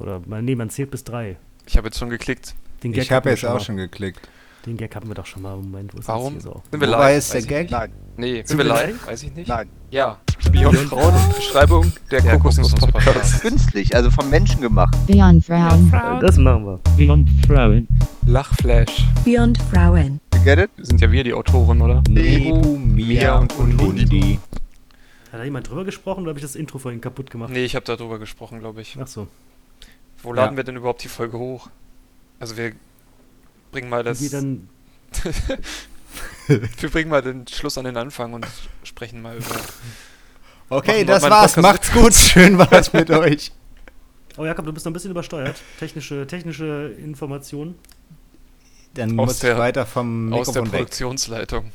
Oder man, nee, man zählt bis drei. Ich habe jetzt schon geklickt. Den Ich hatten habe wir jetzt auch mal. schon geklickt. Den Gag hatten wir doch schon mal. Moment, wo ist Warum? das hier so? Sind wir Wobei live? ist der Weiß ich Gag? Nein, Nee, sind, Sind wir live? live? Weiß ich nicht. nein. Ja. Beyond Frauen, Beschreibung der Der Kokosnuss-Podcast. Künstlich, also vom Menschen gemacht. Beyond Frauen. Das machen wir. Beyond Frauen. Lachflash. Beyond Frauen. You get it? Sind ja wir die Autoren, oder? Nebu, Mia und Hundi. Hat da jemand drüber gesprochen oder habe ich das Intro vorhin kaputt gemacht? Nee, ich habe darüber gesprochen, glaube ich. Ach so. Wo laden Ja. wir denn überhaupt die Folge hoch? Also wir bringen mal das. Wie dann, wir bringen mal den Schluss an den Anfang und sprechen mal über. Okay, Machen wir das war's. Podcast Macht's gut. Schön war's mit euch. oh Jakob, du bist noch ein bisschen übersteuert. Technische, technische Informationen. Dann Aus muss ich der- weiter vom aus der Mikrofon weg. Produktionsleitung.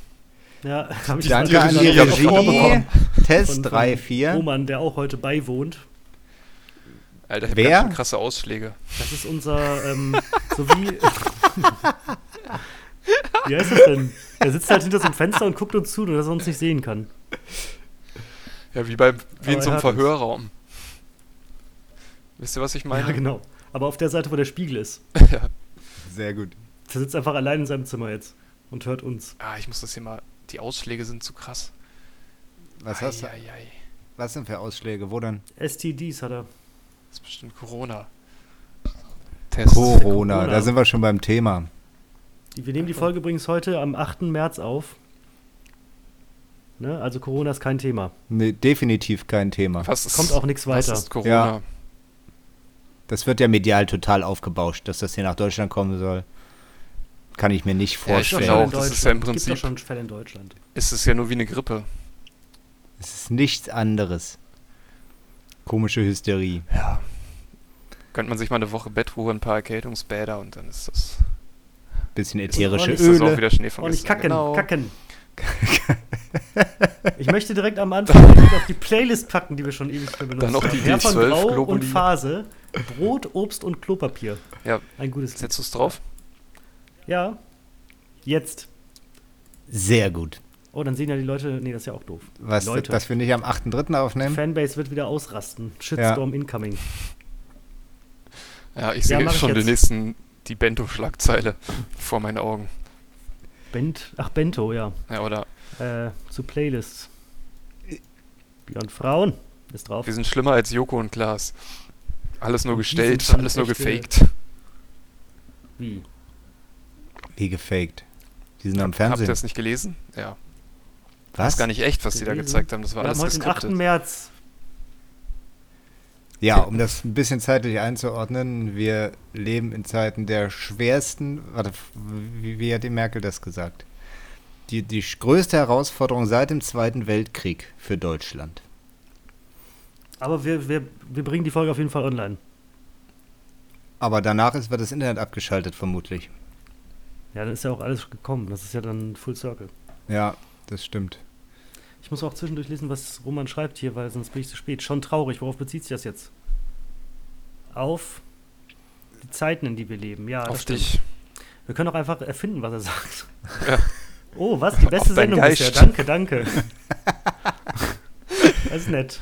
Ja, habe ich Danke an die Regie. Test von- 3, von 4. Roman, der auch heute beiwohnt. Alter, ich hab Wer? ganz schön krasse Ausschläge. Das ist unser, ähm, so wie. wie heißt das denn? Der sitzt halt hinter so einem Fenster und guckt uns zu, dass er uns nicht sehen kann. Ja, wie, bei, wie in so einem er. Verhörraum. Wisst ihr, was ich meine? Ja, genau. Aber auf der Seite, wo der Spiegel ist. Ja. Sehr gut. Der sitzt einfach allein in seinem Zimmer jetzt und hört uns. Ah, ich muss das hier mal. Die Ausschläge sind zu krass. Was hast du? Ei, ei, ei. Was sind für Ausschläge? Wo denn? STDs hat er. Das ist bestimmt Corona. Test. Corona. Corona. Da sind wir schon beim Thema. Wir nehmen die Folge übrigens heute am 8. März auf. Ne? Also Corona ist kein Thema. Nee, definitiv kein Thema. Was ist, Kommt auch nichts was weiter. ist Corona? Ja. Das wird ja medial total aufgebauscht, dass das hier nach Deutschland kommen soll. Kann ich mir nicht Ja, ich vorstellen. finde schon auch, das ist ja im Deutschland. Gibt doch Prinzip- schon Fälle in Deutschland. Ist es ja nur wie eine Grippe. es ist nichts anderes. Komische Hysterie. Ja. Gönnt man sich mal eine Woche Bettruhe, ein paar Erkältungsbäder und dann ist das, Bisschen Ist ätherische ist das auch Öle. wieder Schnee von Oh, nicht gestern. kacken, Genau. kacken. Ich möchte direkt am Anfang direkt auf die Playlist packen, die wir schon ewig benutzt Dann noch die haben. Herr von D12 Grau Globuli. und Phase, Brot, Obst und Klopapier. Ja. Ein gutes Lied. Setzt du es drauf? Ja. Jetzt. Sehr gut. Oh, dann sehen ja die Leute, nee, das ist ja auch doof. Was, Leute. dass wir nicht am 8.3. aufnehmen? Fanbase wird wieder ausrasten. Shitstorm incoming. Ja, ich Ja, sehe ich schon den nächsten, die Bento-Schlagzeile vor meinen Augen. Bent, ach, Bento, ja. Ja, oder Äh, zu Playlists. Beyond Frauen ist drauf. wir sind schlimmer als Joko und Klaas. Alles nur gestellt, alles nur echte- gefaked. Wie? Wie gefaked. Die sind am Habt ihr Fernsehen. das nicht gelesen? Ja. Das Was? ist gar nicht echt, was die da Gelesen? gezeigt haben. Das war Wir alles haben heute den 8. geskriptet. März. Ja, um das ein bisschen zeitlich einzuordnen, wir leben in Zeiten der schwersten, warte, wie, wie hat die Merkel das gesagt? Die, die größte Herausforderung seit dem Zweiten Weltkrieg für Deutschland. Aber wir, wir, wir bringen die Folge auf jeden Fall online. Aber danach ist, wird das Internet abgeschaltet, vermutlich. Ja, dann ist ja auch alles gekommen. Das ist ja dann Full Circle. Ja, das stimmt. Ich muss auch zwischendurch lesen, was Roman schreibt hier, weil sonst bin ich zu spät. Schon traurig. Worauf bezieht sich das jetzt? Auf die Zeiten, in die wir leben. Ja, Auf stimmt. dich. Wir können auch einfach erfinden, was er sagt. Ja. Oh, was? Die beste Sendung bisher. Geist. Danke, danke. das ist nett.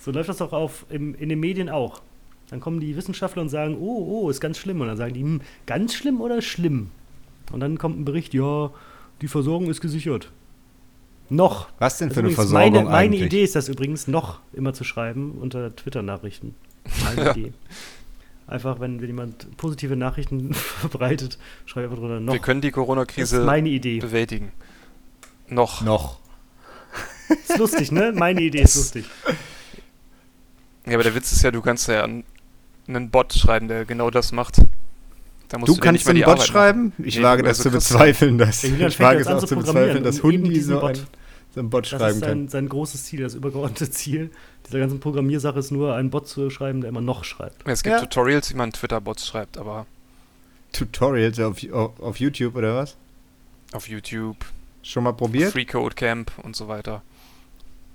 So läuft das doch auf im, in den Medien auch. Dann kommen die Wissenschaftler und sagen, oh, oh, ist ganz schlimm. Und dann sagen die, hm, ganz schlimm oder schlimm? Und dann kommt ein Bericht, ja, die Versorgung ist gesichert. Noch. Was denn für eine Versorgung meine, meine eigentlich? Idee ist das übrigens, noch immer zu schreiben unter Twitter-Nachrichten. Meine. Idee. Einfach, wenn, wenn jemand positive Nachrichten verbreitet, schreibe ich einfach drunter noch. Wir können die Corona-Krise meine Idee. bewältigen. Noch. Noch. Ist lustig, ne? Meine Idee ist lustig. Ja, aber der Witz ist ja, du kannst ja an- einen Bot schreiben, der genau das macht. Da musst Du kannst einen Bot Arbeit schreiben? Ich Nee, wage das also zu bezweifeln, dass ich wage es auch zu bezweifeln, dass Hundi so, Bot. ein, einen Bot Das schreiben ist sein, kann. sein großes Ziel, das übergeordnete Ziel dieser ganzen Programmiersache ist nur, einen Bot zu schreiben, der immer noch schreibt. Es gibt Ja. Tutorials, wie man Twitter-Bots schreibt, aber Tutorials auf, auf, auf YouTube oder was? auf YouTube, Schon mal probiert? Free Code Camp und so weiter.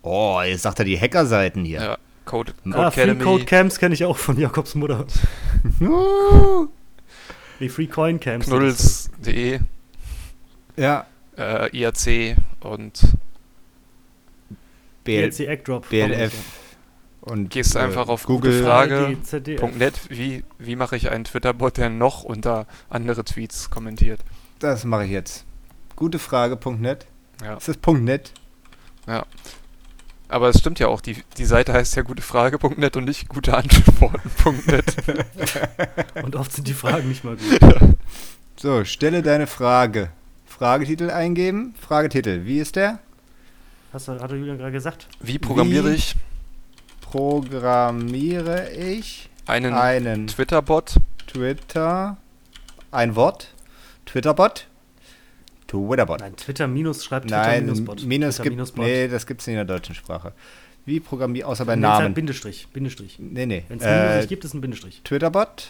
Oh, jetzt sagt er die Hackerseiten hier. Ja, Code, Code Ah, Free Academy. Code Camps kenne ich auch von Jakobs Mutter. Uh. Nee, Free Coin Camps. Knuddels.de, ja, äh, IAC und BL, BLC Act Drop. BLF. Und Gehst äh, einfach auf Google Frage. ARD, ZDF. .net, wie, wie mache ich einen Twitter-Bot, der noch unter andere Tweets kommentiert? Das mache ich jetzt. Gute Frage.net. Ja. Ist das .net? Aber es stimmt ja auch, die, die Seite heißt ja gutefrage.net und nicht guteantworten.net. Und oft sind die Fragen nicht mal gut. So, stelle deine Frage. Fragetitel eingeben. Fragetitel. Wie ist der? Hast du, hat der Julian gerade gesagt? Wie programmiere Wie? ich Programmiere ich einen einen Twitter-Bot? Twitter. Ein Wort. Twitterbot. Twitterbot. Nein, Twitter minus schreibt Twitter Nein, minus Bot. Minus Twitter gibt. minus Bot. Nee, das gibt es nicht in der deutschen Sprache. Wie programmiere außer bei Nee, es ist ein Namen? Bindestrich. Bindestrich. Nee, nee. Wenn es Minus Äh, nicht gibt, ist ein Bindestrich. Twitterbot,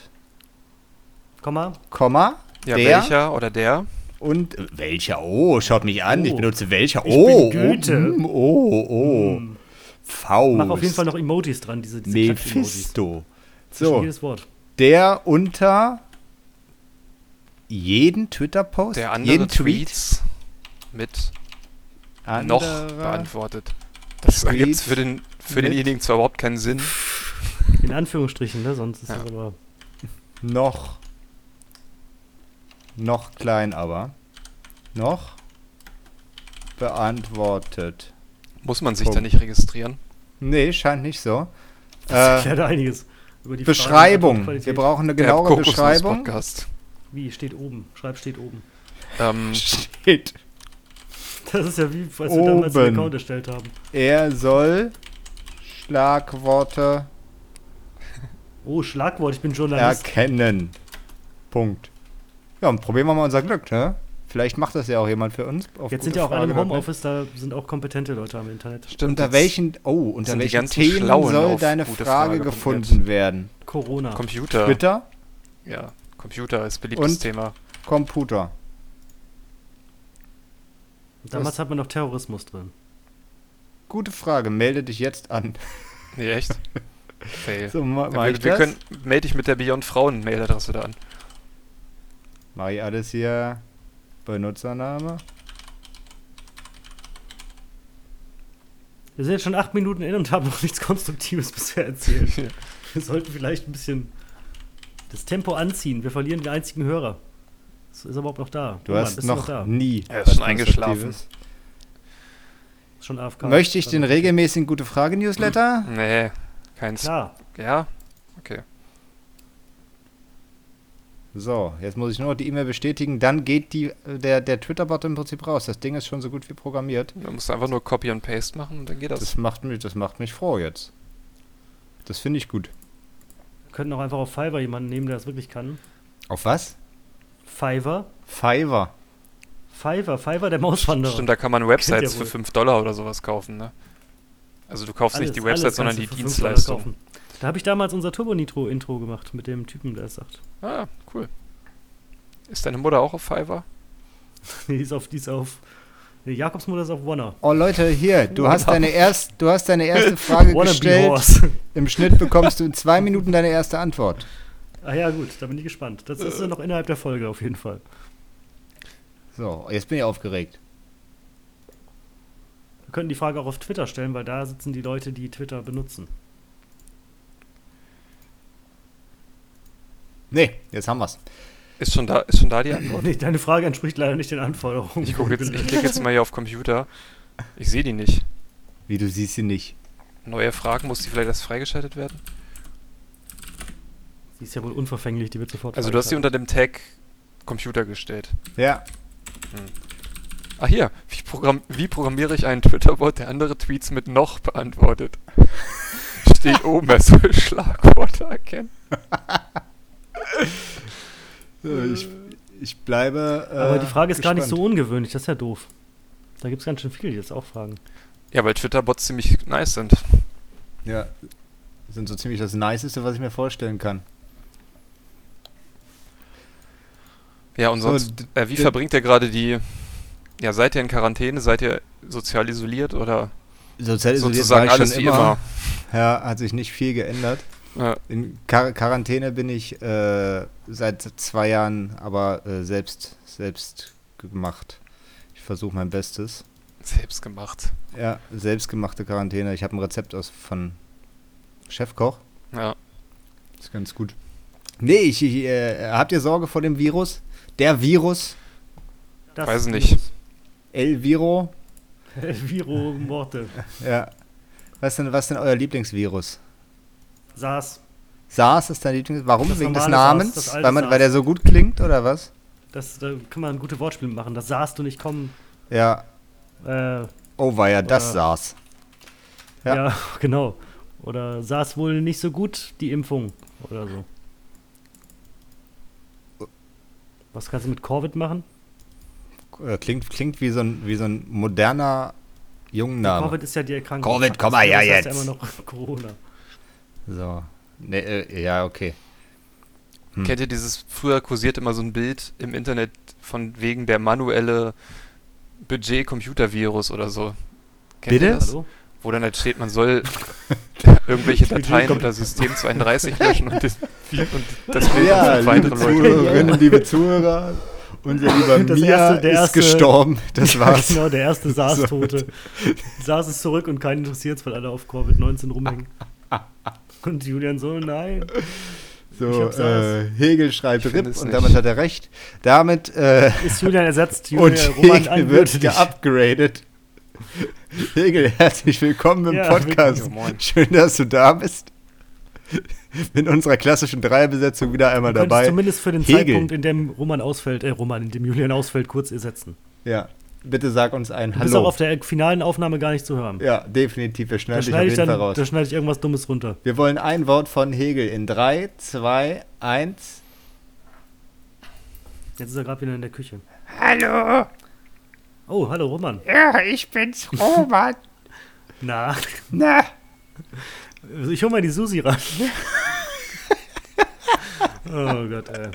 Komma. Komma, Ja, der welcher oder der? Und äh, welcher? Oh, schaut mich an. Ich Oh. benutze welcher. Ich oh, bin Goethe. Oh, mm, oh, oh. Hm. Faust. Mach auf jeden Fall noch Emojis dran, diese, diese. Mephisto. So, jedes Wort. der unter jeden Twitter-Post, Der andere jeden Tweet, Tweets mit noch beantwortet. Das ergibt für, den, für denjenigen zwar überhaupt keinen Sinn. In Anführungsstrichen, ne? Sonst ist Ja. das aber. noch noch klein aber noch beantwortet. Muss man sich da Punkt. nicht registrieren? Nee, scheint nicht so. Das Äh, erklärt einiges. Über die Beschreibung. Frage- Wir brauchen eine genauere Beschreibung. Podcast. Wie? Steht oben. Schreib steht oben. Ähm, Steht. Das ist ja wie, als wir damals den Account erstellt haben. Er soll Schlagworte Oh, Schlagwort, ich bin Journalist. erkennen. Punkt. Ja, und probieren wir mal unser Glück, ne? Vielleicht macht das ja auch jemand für uns. auf Jetzt sind ja auch alle im Frage? Homeoffice, da sind auch kompetente Leute am Internet. stimmt. Unter welchen, oh, unter welchen Themen Schlauen soll deine Frage Frage gefunden werden? Corona. Computer. Twitter, Ja, Computer ist beliebtes Und? Thema. Computer. Damals hat man noch Terrorismus drin. Gute Frage, melde dich jetzt an. Nee, echt? Fail. So, ma ich wir, wir können, melde dich mit der Beyond Frauen Mailadresse da an. Mach ich alles hier. Benutzername. Wir sind jetzt schon acht Minuten in und haben noch nichts Konstruktives bisher erzählt. Ja. Wir sollten vielleicht ein bisschen das Tempo anziehen. Wir verlieren den einzigen Hörer. Ist er überhaupt noch da? Du Roman, hast bist noch da? nie. Er ist schon eingeschlafen. Ist schon AFK. Möchte ich den regelmäßigen Gute Frage Newsletter? Nee, keins. Klar. Ja? Okay. So, jetzt muss ich nur noch die E-Mail bestätigen. Dann geht die, der, der Twitter-Bot im Prinzip raus. Das Ding ist schon so gut wie programmiert. Man muss einfach nur Copy und Paste machen und dann geht das. Das macht mich, das macht mich froh jetzt. Das finde ich gut. Wir könnten auch einfach auf Fiverr jemanden nehmen, der das wirklich kann. Auf was? Fiverr? Fiverr. Fiverr, Fiverr, der Mauswanderer. Stimmt, da kann man Websites für wohl. 5 Dollar oder sowas kaufen, ne? Also du kaufst nicht die Alles- Website, alles sondern die du für 5 Dollar Dienstleistung. kaufen. Da habe ich damals unser Turbo Nitro Intro gemacht mit dem Typen, der es sagt. Ah, cool. Ist deine Mutter auch auf Fiverr? Die ist auf, die ist auf. Nee, Jakobs Mutter ist auf Wanna. Oh Leute, hier, du hast deine, erst, du hast deine erste Frage gestellt. Im Schnitt bekommst du in zwei Minuten deine erste Antwort. Ah ja, gut, da bin ich gespannt. Das ist ja noch innerhalb der Folge auf jeden Fall. So, jetzt bin ich aufgeregt. Wir könnten die Frage auch auf Twitter stellen, weil da sitzen die Leute, die Twitter benutzen. Nee, jetzt haben wir's. Ist schon da, ist schon da die Antwort? Nee, deine Frage entspricht leider nicht den Anforderungen. Ich gucke jetzt, ich klicke jetzt mal hier auf Computer. Ich sehe die nicht. Wie du siehst sie nicht. Neue Fragen, muss die vielleicht erst freigeschaltet werden? Sie ist ja wohl unverfänglich, die wird sofort. Also du hast sie unter dem Tag Computer gestellt. Ja, Ah hier, wie, programm wie programmiere ich einen Twitter-Bot, der andere Tweets mit noch beantwortet? Steht oben, er soll Schlagworte erkennen. so, ich, ich bleibe. Äh, Aber die Frage ist gar nicht gespannt. so ungewöhnlich, das ist ja doof. Da gibt es ganz schön viele, die das auch fragen. Ja, weil Twitter-Bots ziemlich nice sind. Ja, sind so ziemlich das Niceste, was ich mir vorstellen kann. Ja, und So, sonst, d- äh, wie verbringt ihr gerade die, ja, seid ihr in Quarantäne, seid ihr sozial isoliert oder Sozial isoliert sozusagen war ich alles schon wie immer? Ja, hat sich nicht viel geändert. Ja, In Quar Quarantäne bin ich äh, seit zwei Jahren, aber äh, selbst, selbst gemacht. Ich versuche mein Bestes. selbst gemacht. Ja, selbstgemachte Quarantäne. Ich habe ein Rezept aus von Chefkoch. Ja. ist ganz gut. Nee, ich, ich, äh, habt ihr Sorge vor dem Virus? Der Virus, Das Weiß nicht. El Viro. Viro Morte. Ja. Was denn, was denn euer Lieblingsvirus? SARS. SARS ist dein Lieblings... Warum? Das Wegen des Namens? alte weil, man, weil der so gut klingt, oder was? Das, da kann man ein gutes Wortspiel machen. Das sahst du nicht kommen. Ja. Äh, Oh, war ja das Oder- SARS. Ja. ja. genau. Oder saß wohl nicht so gut die Impfung oder so. Was kannst du mit Covid machen? Äh, Klingt, klingt wie so ein, wie so ein moderner Jungenname. Covid ist ja die Erkrankung. Covid, komm mal her heißt jetzt. Ja immer noch Corona. So. Nee, äh, ja, okay. Hm. Kennt ihr dieses, früher kursiert immer so ein Bild im Internet von wegen der manuelle Budget-Computer-Virus oder so. Kennt Bitte? Ihr das? Hallo? Wo dann halt steht, man soll irgendwelche Dateien unter System 32 löschen und das, und das Bild Ja, an liebe weitere Leute. Zuhörerinnen, liebe Zuhörer, unser lieber Das Mia erste- der ist erste- gestorben. Das war's. genau, der erste SARS-Tote. SARS ist zurück und keinen interessiert weil alle auf Covid-19 rumhängen. Und Julian so, nein. So, äh, Hegel schreibt RIP es und nicht. damit hat er recht. Damit äh, Ist Julian ersetzt, und Julian Roman Hegel an, wird geupgradet. Hegel, herzlich willkommen im Ja, Podcast. willkommen. Schön, dass du da bist. Mit unserer klassischen Dreierbesetzung wieder einmal Du dabei. zumindest für den Hegel. Zeitpunkt, in dem Roman ausfällt, äh, Roman, in dem Julian ausfällt, kurz ersetzen. Ja, bitte sag uns ein Du bist auch Hallo. auf der finalen Aufnahme gar nicht zu hören. Ja, definitiv. Wir da schneiden dich auf schneide ich, jeden dann, Fall raus. da schneide ich irgendwas Dummes runter. Wir wollen ein Wort von Hegel in 3, 2, 1. Jetzt ist er gerade wieder in der Küche. Hallo, Oh, hallo Roman. ja, ich bin's, Roman. Na, Na, also ich hol mal die Susi ran. oh Gott, ey.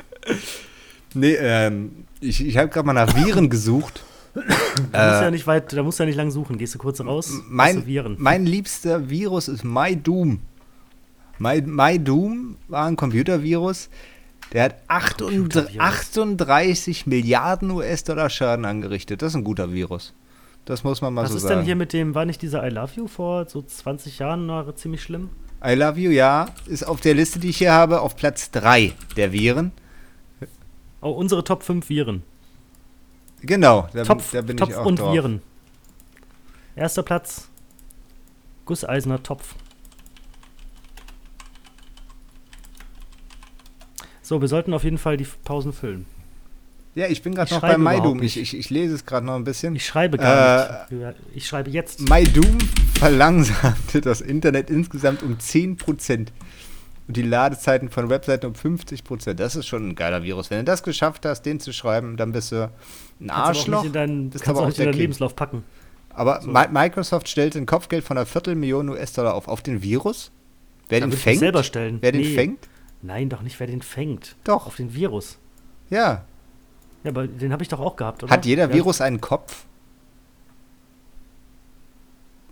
Nee, ähm, ich, ich habe gerade mal nach Viren gesucht. Da musst ja äh, nicht weit, da musst du ja nicht lang suchen. Gehst du kurz raus, mein, Viren. mein liebster Virus ist MyDoom. My, MyDoom war ein Computervirus. Der hat 38, Computervirus. 38 Milliarden US-Dollar Schaden angerichtet. Das ist ein guter Virus. Das muss man mal Was so ist sagen. denn hier mit dem, war nicht dieser I Love You vor so 20 Jahren noch ziemlich schlimm? I love you, ja. Ist auf der Liste, die ich hier habe, auf Platz 3 der Viren. Oh, unsere Top 5 Viren. Genau, da, Topf, da bin Topf ich auch und drauf. Viren. Erster Platz. Gusseisener Topf. So, wir sollten auf jeden Fall die Pausen füllen. Ja, ich bin gerade noch bei MyDoom. Ich, ich, ich lese es gerade noch ein bisschen. Ich schreibe gar Äh, nicht. Ich schreibe jetzt. MyDoom verlangsamte das Internet insgesamt um 10% und die Ladezeiten von Webseiten um 50%. Das ist schon ein geiler Virus. Wenn du das geschafft hast, den zu schreiben, dann bist du ein Kannst du auch Arschloch. nicht in deinen, kannst auch nicht in deinen. Lebenslauf packen. Aber So. Mi- Microsoft stellt ein Kopfgeld von einer Viertelmillion US-Dollar auf. Auf den Virus? Wer Da den fängt? selber stellen. Wer den Nee. fängt? Nein, doch nicht, wer den fängt. Doch. Auf den Virus. Ja. Ja, aber den habe ich doch auch gehabt, oder? Hat jeder Ja, Virus einen Kopf?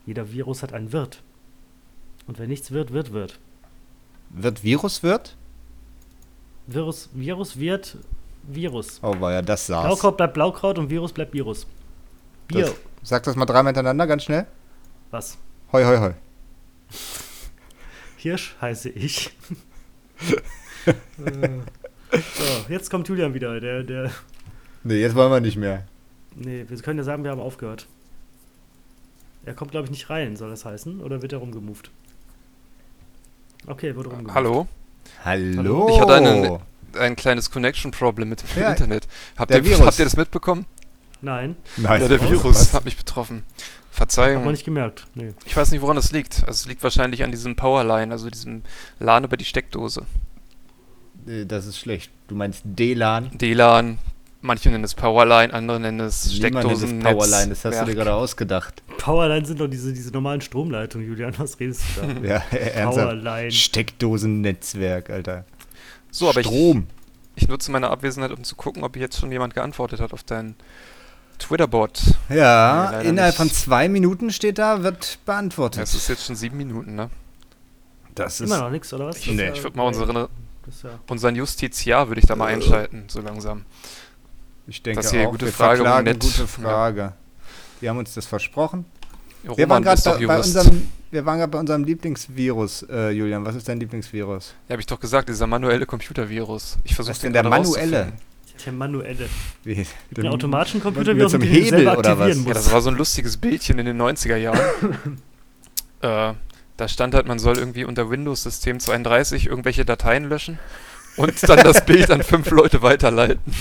Jeder Virus hat einen Wirt. Und wenn nichts wird, wird, wird. Wird Virus wird? Virus, Virus wird Virus. Oh, war ja das saß. Blaukraut bleibt Blaukraut und Virus bleibt Virus. Bier. Das, sag das mal dreimal hintereinander, ganz schnell. Was? Hoi, hoi, hoi. Hirsch heiße ich. Äh, so, jetzt kommt Julian wieder. Der, der. Nee, jetzt wollen wir nicht mehr. Nee, wir können ja sagen, wir haben aufgehört. Er kommt, glaube ich, nicht rein, soll das heißen? Oder wird er rumgemoved? Okay, wurde rumgemoved. Hallo? Hallo. Ich hatte einen- Ein kleines Connection-Problem mit dem Ja, Internet. Habt der ihr, Virus. habt ihr das mitbekommen? Nein, Nein. Ja, der Was? Virus hat mich betroffen. hab Verzeihung. man nicht gemerkt. Nee. Ich weiß nicht, woran das liegt. Also es liegt wahrscheinlich an diesem Powerline, also diesem LAN über die Steckdose. Äh, Das ist schlecht. Du meinst DLAN? DLAN, manche nennen es Powerline, andere nennen es Niemand nennt es Steckdosen. Powerline, das hast du dir gerade ausgedacht. Powerline sind doch diese, diese normalen Stromleitungen, Julian. Was redest du da? Ja, ernsthaft. Powerline. Steckdosennetzwerk, Alter. So, aber ich, Strom. ich nutze meine Abwesenheit, um zu gucken, ob jetzt schon jemand geantwortet hat auf dein Twitter-Bot. Ja, Nee, innerhalb nicht. von zwei Minuten steht da, wird beantwortet. Es ist jetzt schon sieben Minuten, ne? das ist Immer noch nichts, oder was? Ich, Das ja- ich würde mal unsere, das ja- unseren Justiziar würde ich da mal einschalten, so langsam. Ich denke Das hier auch, gute wir Frage, verklagen gute Frage. Die haben uns das versprochen. Wir waren Roman, gerade bei, unserem, wir waren gerade bei unserem Lieblingsvirus, äh, Julian. Was ist dein Lieblingsvirus? Ja, habe ich doch gesagt, dieser manuelle Computervirus. Ich versuche denn der manuelle? Der manuelle. Wie, dem- einen automatischen Computervirus, den du Hebel selber oder aktivieren was? Ja, musst. das war so ein lustiges Bildchen in den 90er Jahren. äh, da stand halt, man soll irgendwie unter Windows-System 32 irgendwelche Dateien löschen und dann das Bild an fünf Leute weiterleiten.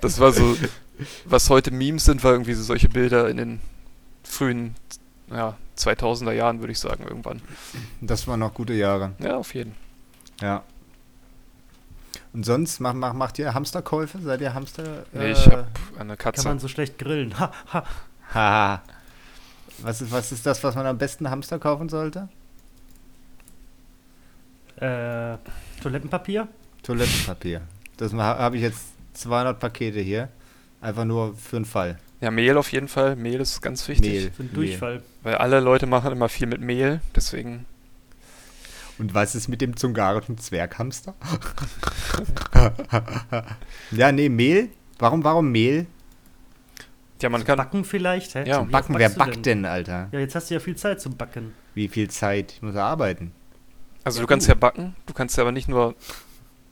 das war so, was heute Memes sind, war irgendwie so solche Bilder in den frühen ja, 2000er Jahren, würde ich sagen, irgendwann. Das waren noch gute Jahre. Ja, auf jeden. Ja. Und sonst mach, mach, macht ihr Hamsterkäufe? Seid ihr Hamster? Nee, äh, ich habe eine Kann Katze. man so schlecht grillen. Ha, ha. Haha. Was ist, was ist das, was man am besten Hamster kaufen sollte? Äh, Toilettenpapier? Toilettenpapier. Das habe ich jetzt 200 Pakete hier. Einfach nur für einen Fall. Ja, Mehl auf jeden Fall. Mehl ist ganz wichtig. Mehl. Für einen Mehl. Durchfall. Weil alle Leute machen immer viel mit Mehl, deswegen. Und was ist mit dem zungarischen Zwerghamster? ja, nee, Mehl. Warum, warum Mehl? Ja, man kann. Backen vielleicht? Hä? Ja. Oft Backen, wer backt denn, Alter? Ja, jetzt hast du ja viel Zeit zum Backen. Wie viel Zeit? Ich muss arbeiten. Also Ja, du kannst ja backen, du kannst ja aber nicht nur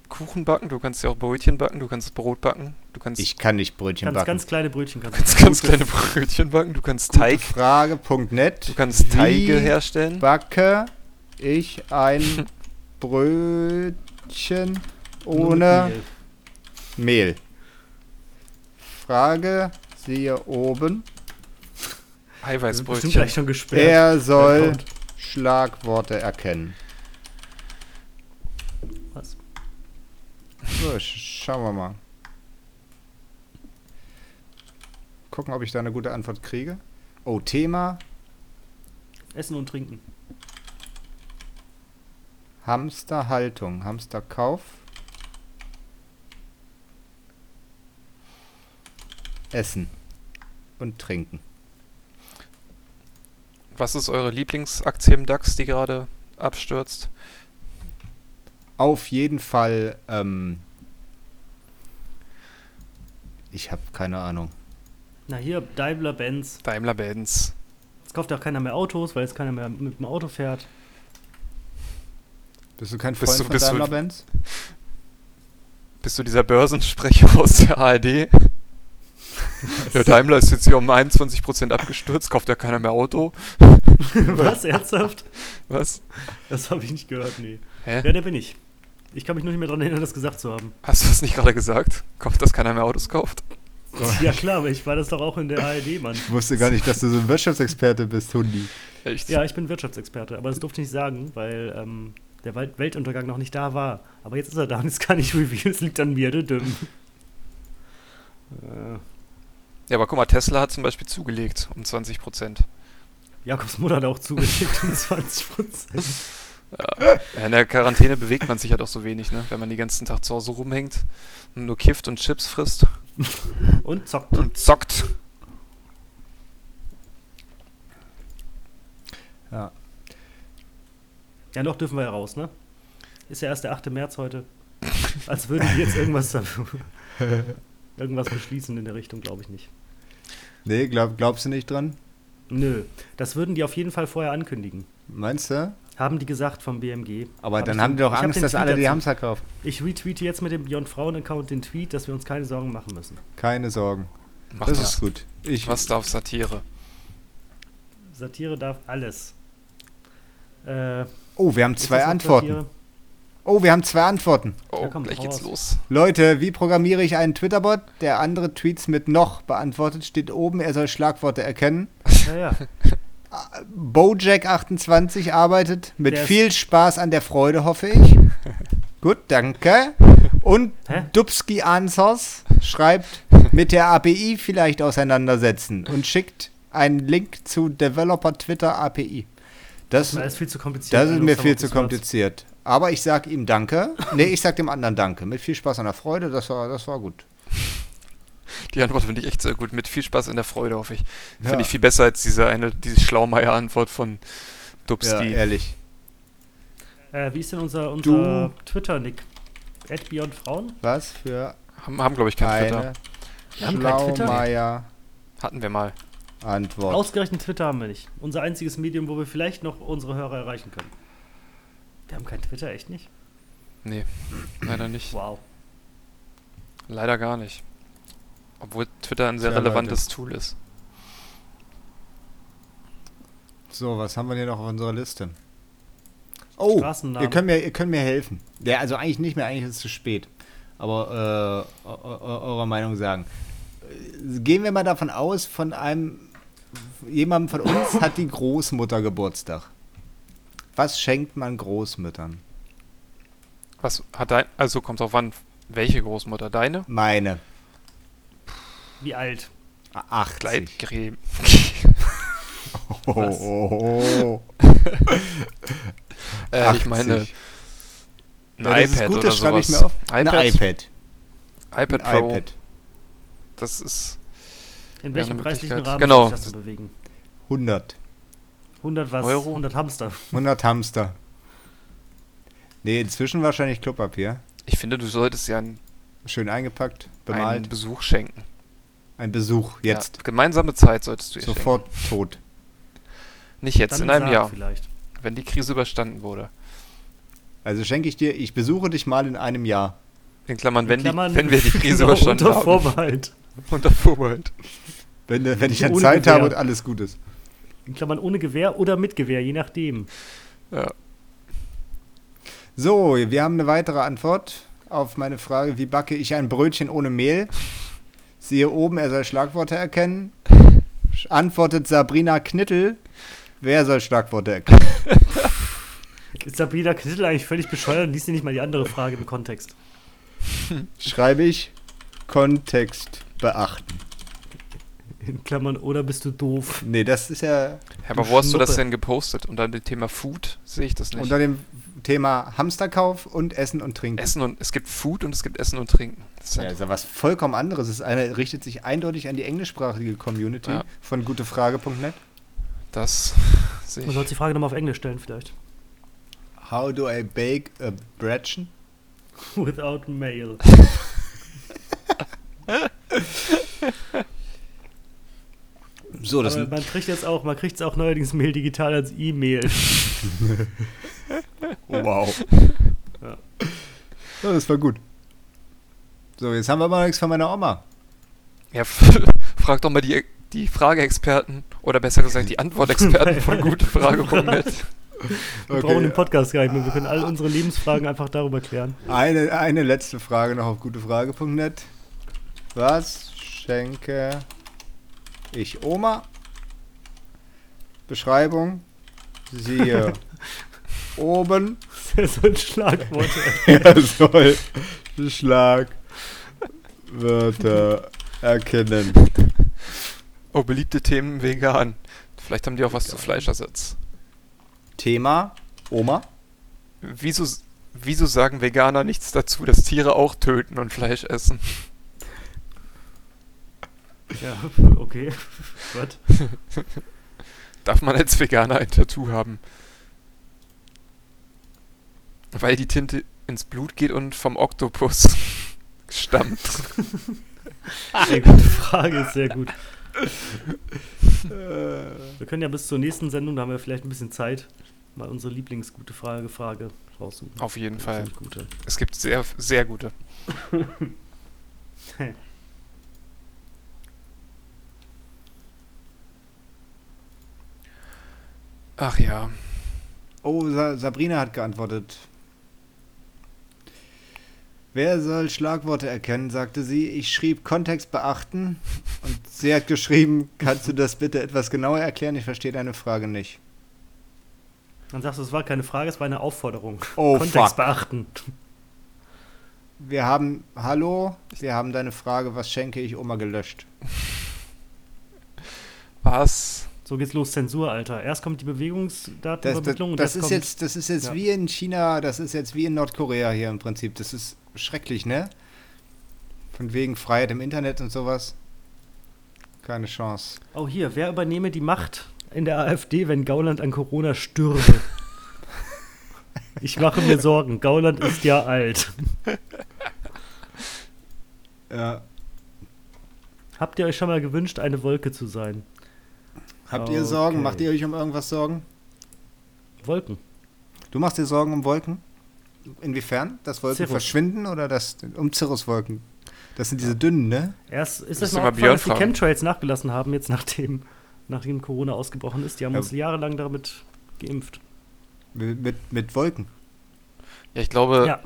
Kuchen backen, du kannst ja auch Brötchen backen, du kannst Brot backen, du kannst Ich kann nicht Brötchen Ganz, backen. ganz kleine Brötchen kannst ganz, du. ganz kleine Brötchen backen, du kannst Teig, Frage.net. du kannst Teige Wie herstellen. Backe ich ein Brötchen ohne Mehl. Mehl? Frage, siehe oben. Eiweißbrötchen. gleich schon gesperrt. Er soll. Schlagworte erkennen. Was? So, sch schauen wir mal. Gucken, ob ich da eine gute Antwort kriege. Oh, Thema Essen und Trinken. Hamsterhaltung, Hamsterkauf. Essen und Trinken. Was ist eure Lieblingsaktie im DAX, die gerade abstürzt? Auf jeden Fall, ähm, ich habe keine Ahnung. Na hier, Daimler-Benz. Daimler-Benz. Jetzt kauft ja auch keiner mehr Autos, weil jetzt keiner mehr mit dem Auto fährt. Bist du kein Bist Freund du- von bist du- Daimler-Benz? Bist du dieser Börsensprecher aus der ARD? Der Daimler ist jetzt hier um 21% abgestürzt, kauft ja keiner mehr Auto. Was? Ernsthaft? Was? Das habe ich nicht gehört, nee. Hä? Ja, der bin ich. Ich kann mich nur nicht mehr daran erinnern, das gesagt zu haben. Hast du das nicht gerade gesagt? Kauft, dass keiner mehr Autos kauft? Ja klar, aber ich war das doch auch in der ARD, Mann. Ich wusste gar nicht, dass du so ein Wirtschaftsexperte bist, Hundi. Echt? Ja, ich bin Wirtschaftsexperte, aber das durfte ich nicht sagen, weil ähm, der Welt Weltuntergang noch nicht da war. Aber jetzt ist er da und jetzt kann ich revealen, es liegt an mir, du dumm. Äh, Ja, aber guck mal, Tesla hat zum Beispiel zugelegt um 20%. Jakobs Mutter hat auch zugeschickt um 20 Prozent. Ja, in der Quarantäne bewegt man sich ja doch so wenig, ne? Wenn man den ganzen Tag zu Hause rumhängt und nur kifft und Chips frisst Und zockt. und zockt. Ja. Ja, noch dürfen wir ja raus, ne? Ist ja erst der 8. März heute. Als würden die jetzt irgendwas dafür, irgendwas beschließen in der Richtung, glaube ich nicht. Nee, glaub, glaubst du nicht dran? Nö, das würden die auf jeden Fall vorher ankündigen. Meinst du? Haben die gesagt vom BMG. Aber Hab dann haben den- die doch Angst, dass Tweet alle die. Hamster kaufen. Ich retweete jetzt mit dem Beyond Frauen Account den Tweet, dass wir uns keine Sorgen machen müssen. Keine Sorgen. Mach das das. ist gut. Ich, Was darf Satire? Satire darf alles. Äh, oh, wir haben zwei Antworten. Satire? Oh, wir haben zwei Antworten. Oh, Ja, komm, gleich geht's los. Leute, wie programmiere ich einen Twitter-Bot, der andere Tweets mit noch beantwortet? Steht oben, er soll Schlagworte erkennen. Ja, ja. Bojack28 arbeitet mit Der viel Spaß an der Freude, hoffe ich. Gut, danke. Und Hä? Dubski Answers schreibt, mit der API vielleicht auseinandersetzen und schickt einen Link zu Developer Twitter API. Das, Das ist viel zu kompliziert. das ist mir viel zu kompliziert. Aber ich sag ihm Danke. Nee, ich sag dem anderen Danke. Mit viel Spaß an der Freude, das war, das war gut. Die Antwort finde ich echt sehr gut. Mit viel Spaß in der Freude, hoffe ich. Finde Ja. ich viel besser als diese eine, diese Schlaumeier-Antwort von Ja, Dubski. ehrlich. Äh, wie ist denn unser, unser Twitter-Nick? At Beyond Frauen? Was für haben, haben glaube ich, kein Twitter. eine Wir haben kein Twitter. Schlaumeier Hatten wir mal. Antwort. Ausgerechnet Twitter haben wir nicht. Unser einziges Medium, wo wir vielleicht noch unsere Hörer erreichen können. Wir haben kein Twitter, echt nicht? Nee, leider nicht. Wow. Leider gar nicht. Obwohl Twitter ein sehr Tja, relevantes Tool ist. So, was haben wir hier noch auf unserer Liste? Oh, ihr könnt, mir, ihr könnt mir helfen. Ja, also eigentlich nicht mehr, eigentlich ist es zu spät. Aber äh, eu- eu- eurer Meinung sagen. Gehen wir mal davon aus, von einem, jemandem von uns hat die Großmutter Geburtstag. Was schenkt man Großmüttern? Was hat dein. Also kommt drauf an, welche Großmutter? Deine? Meine. Wie alt? 80. Gleitcreme. Oh, oh, oh. äh, ich meine, 80. ein Ja, iPad gut, oder das schreibe ich sowas. mir auf. iPad, Ein iPad. iPad Ein Pro. iPad. Das ist. In welchem eine preislichen. Rahmen Genau. sich das denn bewegen? 100. 100 was? Euro? 100 Hamster. 100 Hamster. Nee, inzwischen wahrscheinlich Klopapier. Ich finde, du solltest ja einen, Schön eingepackt, einen bemalt. Besuch schenken. Ein Besuch, jetzt. Ja, gemeinsame Zeit solltest du ihr Sofort tot. schenken. Nicht jetzt, Dann in einem Jahr, Vielleicht. wenn die Krise überstanden wurde. Also schenke ich dir, ich besuche dich mal in einem Jahr. In Klammern, wenn, Klammern, die, wenn wir die Krise überstanden unter haben. Vorbehalt. Unter Vorbehalt. Wenn, äh, wenn ich dann Zeit Gewehr. habe und alles gut ist. In Klammern ohne Gewehr oder mit Gewehr, je nachdem. Ja. So, wir haben eine weitere Antwort auf meine Frage, wie backe ich ein Brötchen ohne Mehl? Siehe oben, er soll Schlagworte erkennen. Antwortet Sabrina Knittel. Wer soll Schlagworte erkennen? Ist Sabrina Knittel eigentlich völlig bescheuert und liest sie nicht mal die andere Frage im Kontext? Schreibe ich Kontext beachten. In Klammern oder bist du doof? Nee, das ist ja Ja, aber wo hast du das denn gepostet? Unter dem Thema Food sehe ich das nicht. unter dem Thema Hamsterkauf und Essen und Trinken. Essen und es gibt Food und es gibt Essen und Trinken. Das ist Ja, ja, ist ja was vollkommen anderes. Es richtet sich eindeutig an die englischsprachige Community Ja. von gutefrage.net. das sehe Man ich. sollte die Frage nochmal auf Englisch stellen, vielleicht. How do I bake a Bretchen? Without mail. So, das Aber man kriegt jetzt auch, man kriegt auch neuerdings Mail digital als E-Mail. wow. Ja. Ja, das war gut. So, jetzt haben wir aber nichts von meiner Oma. Ja, frag doch mal die, die Frageexperten oder besser gesagt die Antwortexperten von gutefrage.net. Wir brauchen den Podcast gar nicht mehr. Wir können all unsere Lebensfragen einfach darüber klären. Eine, eine letzte Frage noch auf gutefrage.net. Was schenke ich Oma? Beschreibung. Siehe oben. Das ist so ein Schlagwort. Er soll Schlagwörter erkennen. Oh, beliebte Themen vegan. Vielleicht haben die auch was zu Fleischersatz. Thema Oma. Wieso, wieso sagen Veganer nichts dazu, dass Tiere auch töten und Fleisch essen? Ja, okay. Was? Darf man als Veganer ein Tattoo haben? Weil die Tinte ins Blut geht und vom Oktopus stammt. Sehr gute Frage, ist sehr gut. Wir können ja bis zur nächsten Sendung, da haben wir vielleicht ein bisschen Zeit, mal unsere Lieblingsgute Frage, Frage raussuchen. Auf jeden Fall. Ziemlich Gute. Es gibt sehr, sehr gute. Ach ja. Oh, Sa Sabrina hat geantwortet. Wer soll Schlagworte erkennen, sagte sie. Ich schrieb Kontext beachten und sie hat geschrieben, kannst du das bitte etwas genauer erklären? Ich verstehe deine Frage nicht. Dann sagst du, es war keine Frage, es war eine Aufforderung. Oh, Kontext fuck. beachten. Wir haben, hallo, wir haben deine Frage, was schenke ich Oma gelöscht. Was? So geht's los, Zensur, Alter. Erst kommt die Das, das, Bewegungsdatenübermittlung und das ist kommt jetzt, das ist jetzt Ja. wie in China, das ist jetzt wie in Nordkorea hier im Prinzip. Das ist schrecklich, ne? Von wegen Freiheit im Internet und sowas. Keine Chance. Oh, hier, wer übernehme die Macht in der AfD, wenn Gauland an Corona stürbe? ich mache mir Sorgen. Gauland ist ja alt. Ja. Habt ihr euch schon mal gewünscht, eine Wolke zu sein? Habt ihr Sorgen? Macht ihr euch um irgendwas Sorgen? Wolken. Du machst dir Sorgen um Wolken? Inwiefern? Dass Wolken Cirrus. verschwinden oder das um Cirruswolken? Das sind diese dünnen, ne? Erst ist noch mal aufgefallen, dass die. Chemtrails nachgelassen haben, jetzt nachdem, nachdem Corona ausgebrochen ist. Die haben Ja. uns jahrelang damit geimpft. Mit, mit, mit Wolken. Ja, ich glaube, Ja.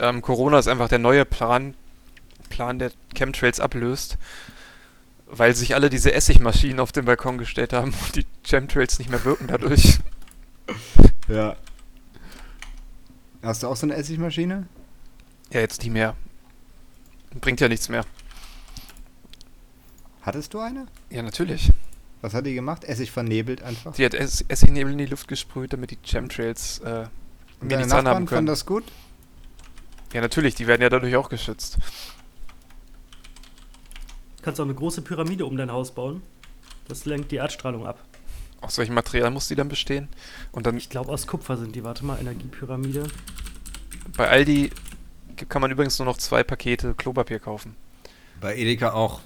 ähm, Corona ist einfach der neue Plan, Plan der Chemtrails ablöst, weil sich alle diese Essigmaschinen auf den Balkon gestellt haben und die Chemtrails nicht mehr wirken dadurch. Ja. Hast du auch so eine Essigmaschine? Ja, jetzt nicht mehr. Bringt ja nichts mehr. Hattest du eine? Ja, natürlich. Was hat die gemacht? Essig vernebelt einfach. Die hat Ess Essignebel in die Luft gesprüht, damit die Chemtrails äh, Und mir nichts Nachbarn anhaben können. das gut? Ja, natürlich, die werden ja dadurch auch geschützt. Du kannst auch eine große Pyramide um dein Haus bauen. Das lenkt die Erdstrahlung ab. Aus welchem Material muss die dann bestehen? Und dann Ich glaube, aus Kupfer sind die. Warte mal, Energiepyramide. bei Aldi kann man übrigens nur noch zwei Pakete Klopapier kaufen. Bei Edeka auch.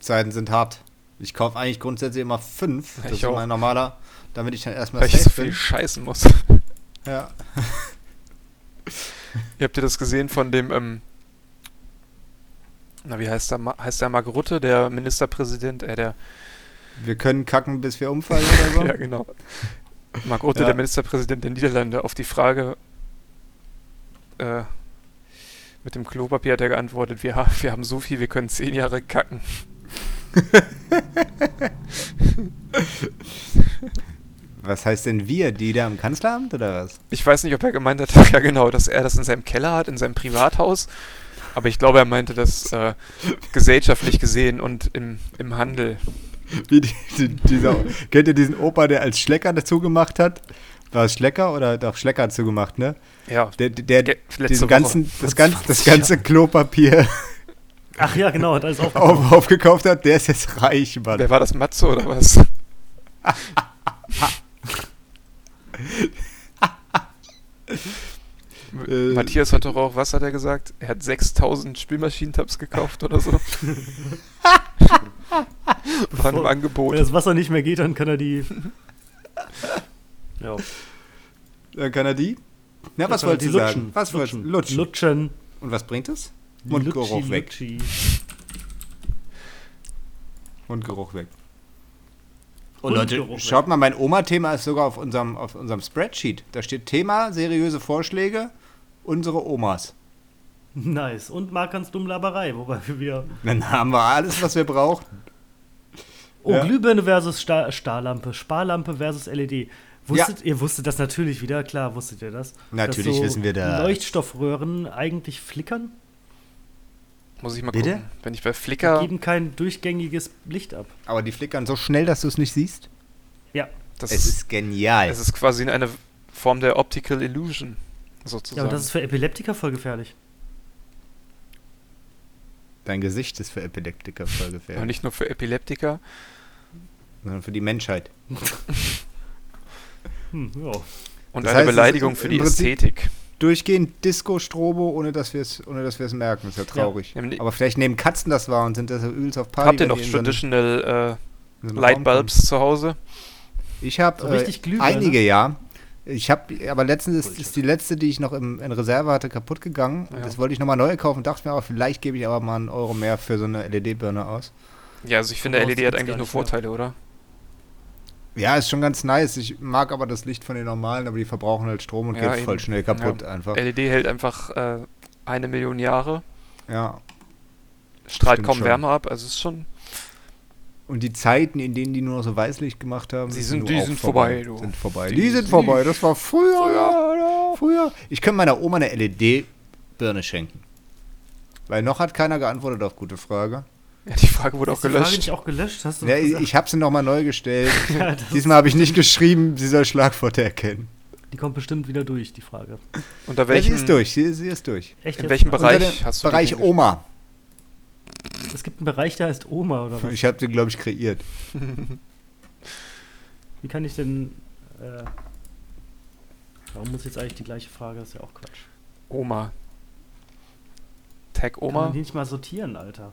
Zeiten sind hart. Ich kaufe eigentlich grundsätzlich immer fünf. Ja, Das ich ist auch. mein normaler, damit ich dann erstmal Weil ich so viel bin. scheißen muss. Ja. Ihr habt ihr das gesehen von dem, ähm, na wie heißt der, heißt der Mark Rutte, der Ministerpräsident, äh, der, Wir können kacken, bis wir umfallen oder so. ja genau, Mark Rutte, Ja. der Ministerpräsident der Niederlande, auf die Frage, äh, mit dem Klopapier hat er geantwortet, wir, wir haben so viel, wir können zehn Jahre kacken. Was heißt denn wir? Die da im Kanzleramt oder was? Ich weiß nicht, ob er gemeint hat, ja genau, dass er das in seinem Keller hat, in seinem Privathaus. Aber ich glaube, er meinte das äh, gesellschaftlich gesehen und im, im Handel. Wie die, die, dieser, kennt ihr diesen Opa, der als Schlecker dazu gemacht hat? War es Schlecker oder doch Schlecker dazu gemacht, ne? Ja, Der, der, letzte diesen ganzen, das, ganz, das 20 ganze Klopapier Ach ja, genau, hat alles aufgekauft. auf, aufgekauft hat, der ist jetzt reich, Mann. wer war das, Matze oder was? Matthias hat doch auch, was hat er gesagt? Er hat 6000 Spülmaschinentabs gekauft oder so. Im Wenn Angebot. das Wasser nicht mehr geht, dann kann er die. ja. Dann kann er die. Na, was Dann die du sagen? Was lutschen. Lutschen. Lutschen. Und was bringt es? Mundgeruch Lutschi, weg. Lutschi. Mundgeruch weg. Oh Leute, schaut mal, mein Oma-Thema ist sogar auf unserem, auf unserem Spreadsheet. Da steht Thema, seriöse Vorschläge, unsere Omas. Nice. Und Markans Dummlaberei, wobei wir. Dann haben wir alles, was wir brauchen. Oh, Ja. Glühbirne versus Sta Starlampe. Sparlampe versus LED. Wusstet, Ihr wusstet das natürlich wieder, klar wusstet ihr das. Natürlich dass wissen wir das. Leuchtstoffröhren eigentlich flickern, Muss ich mal Bitte? gucken. Wenn ich bei die Flickr, geben kein durchgängiges Licht ab. Aber die flickern so schnell, dass du es nicht siehst. Ja. das Es ist, ist genial. es ist quasi eine Form der Optical Illusion, sozusagen. ja, aber das ist für Epileptiker voll gefährlich. Dein Gesicht ist für Epileptiker voll Aber gefährlich, nicht nur für Epileptiker. sondern für die Menschheit. Hm, ja. Und Das eine heißt, Beleidigung für die Prinzip- Ästhetik. Durchgehend Disco-Strobo, ohne dass wir es ohne dass wir es merken. Das ist ja traurig. Ja, ne- Aber vielleicht nehmen Katzen das wahr und sind deshalb übelst auf Party. Habt ihr noch so einen- traditional so äh, einen Light Raum Bulbs kommen. zu Hause? Ich habe So äh, einige, ja. Ich habe, aber letztens ist, ist die letzte, die ich noch im, in Reserve hatte, kaputt gegangen. Und Ja. Das wollte ich nochmal neu kaufen. Dachte mir, aber vielleicht gebe ich aber mal einen Euro mehr für so eine LED-Birne aus. Ja, also ich finde, LED hat eigentlich nur nicht mehr. Vorteile, oder? Ja, ist schon ganz nice. Ich mag aber das Licht von den normalen, aber die verbrauchen halt Strom und Ja, geht voll eben. schnell kaputt einfach. LED hält einfach äh, eine Million Jahre, Ja. strahlt Stimmt kaum schon. Wärme ab, also es ist schon. Und die Zeiten, in denen die nur noch so Weißlicht gemacht haben, Sie sind sind- die sind vorbei, du. Sind vorbei. Die Die, sind vorbei. Das war früher. Früher. Ich könnte meiner Oma eine LED-Birne schenken. Weil noch hat keiner geantwortet auf gute Frage. Ja, die Frage wurde auch Ist die Frage gelöscht. nicht auch gelöscht? Hast du Ja, ich ich habe sie nochmal neu gestellt. Ja, Diesmal habe ich nicht geschrieben, sie soll Schlagworte erkennen. Die kommt bestimmt wieder durch, die Frage. Unter Ja, sie welchem, ist durch, sie, sie ist durch. Echt in welchem Bereich hast du Bereich Oma. Es gibt einen Bereich, der heißt Oma oder was? Ich habe den, glaube ich, kreiert. Wie kann ich denn. Äh, warum muss jetzt eigentlich die gleiche Frage? Das ist ja auch Quatsch. Oma. Tag Kann man Oma? die nicht mal sortieren, Alter?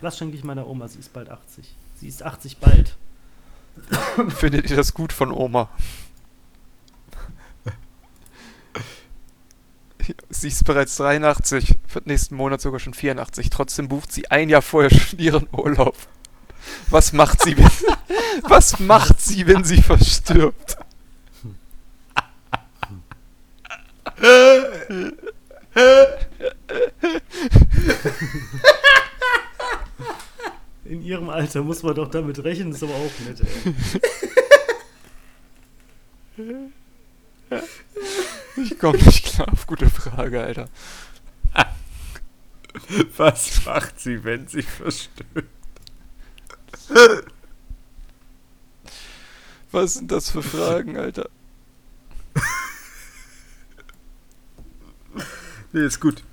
Was schenke ich meiner Oma? Sie ist bald 80. Sie ist 80 bald. Findet ihr das gut von Oma? Sie ist bereits 83, wird nächsten Monat sogar schon 84. Trotzdem bucht sie ein Jahr vorher schon ihren Urlaub. Was macht sie, wenn, was macht sie, wenn sie verstirbt? In ihrem Alter muss man doch damit rechnen, ist aber auch nett, ey. komme nicht klar auf gute Frage, Alter. Was macht sie, wenn sie verstirbt? Was sind das für Fragen, Alter? Nee, ist gut.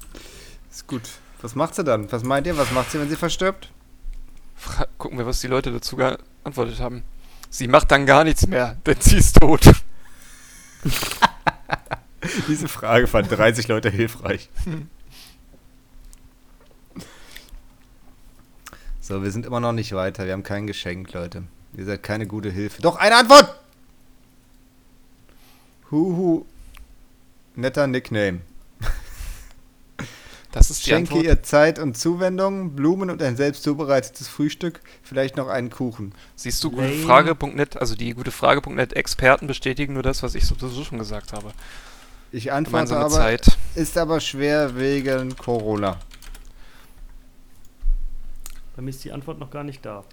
Ist gut. Was macht sie dann? Was meint ihr? Was macht sie, wenn sie verstirbt? Fra gucken wir, was die Leute dazu geantwortet haben. Sie macht dann gar nichts mehr, denn sie ist tot. Diese Frage fanden 30 Leute hilfreich. So, wir sind immer noch nicht weiter. Wir haben kein Geschenk, Leute. Ihr seid keine gute Hilfe. Doch, eine Antwort! Huhu. Netter Nickname. Das ist die Schenke Antwort. ihr Zeit und Zuwendung, Blumen und ein selbst zubereitetes Frühstück, vielleicht noch einen Kuchen. Siehst du, gutefrage.net, also die gutefrage.net Experten bestätigen nur das, was ich sowieso schon gesagt habe. Ich antworte Gemeinsame aber, Zeit. ist aber schwer wegen Corona. Bei mir ist die Antwort noch gar nicht da.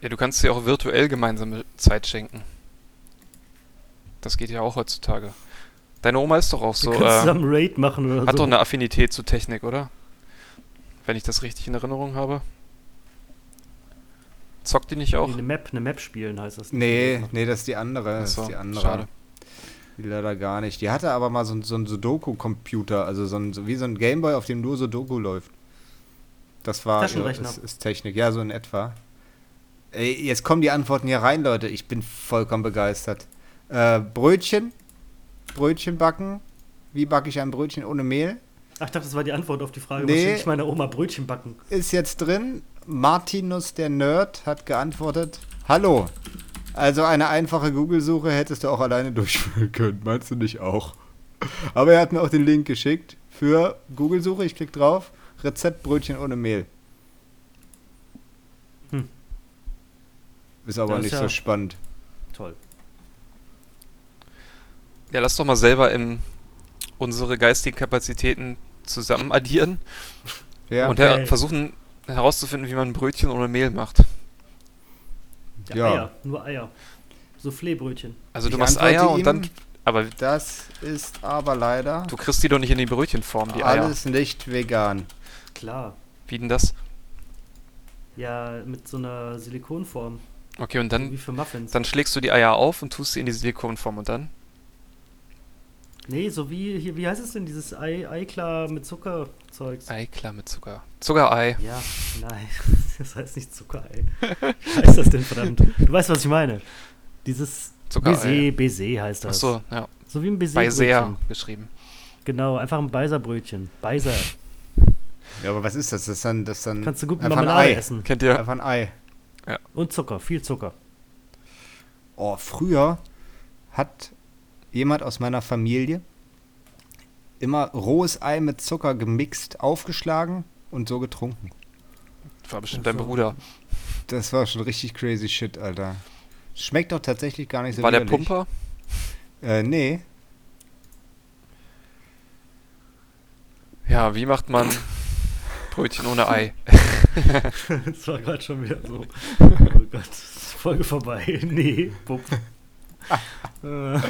Ja, du kannst dir auch virtuell gemeinsame Zeit schenken. Das geht ja auch heutzutage. Deine Oma ist doch auch so, wir können äh, zusammen Raid machen oder hat so. doch eine Affinität zu Technik, oder? Wenn ich das richtig in Erinnerung habe. Zockt die nicht auch? Nee, eine Map, eine Map spielen heißt das. Nee, nee, das ist die andere. Das Achso, ist die andere. schade. Die leider gar nicht. Die hatte aber mal so, ein- so einen Sudoku-Computer, also so, ein, so wie so ein Gameboy, auf dem nur Sudoku läuft. Das war Taschenrechner. Ist, ist Technik, ja, so in etwa. Ey, jetzt kommen die Antworten hier rein, Leute. Ich bin vollkommen begeistert. Äh, Brötchen. Brötchen backen. Wie backe ich ein Brötchen ohne Mehl? Ach, ich dachte, das war die Antwort auf die Frage, Nee. ich meiner Oma Brötchen backen? Ist jetzt drin. Martinus der Nerd hat geantwortet. Hallo. Also eine einfache Google-Suche hättest du auch alleine durchführen können. Meinst du nicht auch? Aber er hat mir auch den Link geschickt für Google-Suche. Ich klicke drauf. Rezept Brötchen ohne Mehl. Hm. Ist aber Das ist nicht ja- so spannend. Toll. Ja, lass doch mal selber im, unsere geistigen Kapazitäten zusammen addieren Ja. und her versuchen herauszufinden, wie man ein Brötchen ohne Mehl macht. Ja, Ja. Eier, nur Eier. Soufflé-Brötchen. Also du Ich machst Eier und dann, aber Das ist aber leider du kriegst die doch nicht in die Brötchenform, die Eier. alles nicht vegan. Klar. Wie denn das? Ja, mit so einer Silikonform. Okay, und Wie dann, für Muffins. dann schlägst du die Eier auf und tust sie in die Silikonform und dann? Nee, so wie hier, wie heißt es denn, dieses Ei, Eiklar mit Zuckerzeugs? Ei klar mit Zucker. Zuckerei. Ja, nein, das heißt nicht Zuckerei. Wie heißt das denn, verdammt? Du weißt, was ich meine. Dieses Zuckerei. Baiser, Baiser heißt das. Achso, ja. So wie ein Bei Baiser. sehr geschrieben. Genau, einfach ein Beiserbrötchen. Beiser. Ja, aber was ist das? Das ist dann, das ist dann Kannst du gut mit einfach ein Ei. essen. Kennt ihr? Einfach ein Ei. Und Zucker, viel Zucker. Oh, früher hat jemand aus meiner Familie immer rohes Ei mit Zucker gemixt, aufgeschlagen und so getrunken. War bestimmt dein so. Bruder. Das war schon richtig crazy shit, Alter. Schmeckt doch tatsächlich gar nicht so War der widerlich. Pumper? Äh, nee. Ja, wie macht man Brötchen ohne Ei? Das war gerade schon wieder so. Oh Gott, ist Folge vorbei. Nee, Pup.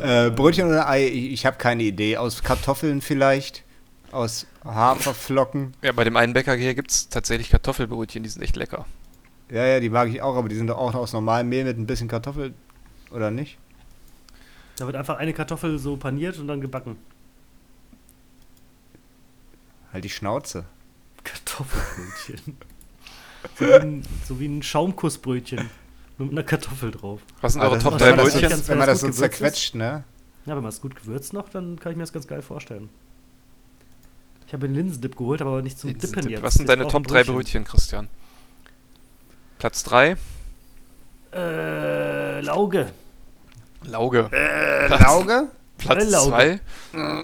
Äh, Brötchen oder Ei, ich, ich habe keine Idee. Aus Kartoffeln vielleicht? Aus Haferflocken? Ja, bei dem einen Bäcker hier gibt es tatsächlich Kartoffelbrötchen, die sind echt lecker. Ja, ja, die mag ich auch, aber die sind doch auch aus normalem Mehl mit ein bisschen Kartoffel, oder nicht? Da wird einfach eine Kartoffel so paniert und dann gebacken. Halt die Schnauze. Kartoffelbrötchen. so, wie ein, so wie ein Schaumkussbrötchen. Nur mit einer Kartoffel drauf. Was sind eure Top was 3 war das Brötchen? wenn wenn man das so gut gewürzt ist? zerquetscht, ne? Ja, wenn man es gut gewürzt noch, dann kann ich mir das ganz geil vorstellen. Ich habe den Linsendip geholt, aber nicht zum Dippen jetzt. Was sind deine Top ein 3 Brötchen, Christian? Platz 3, Äh, Lauge. Lauge. Äh, Lauge? Platz Äh, Lauge. 2,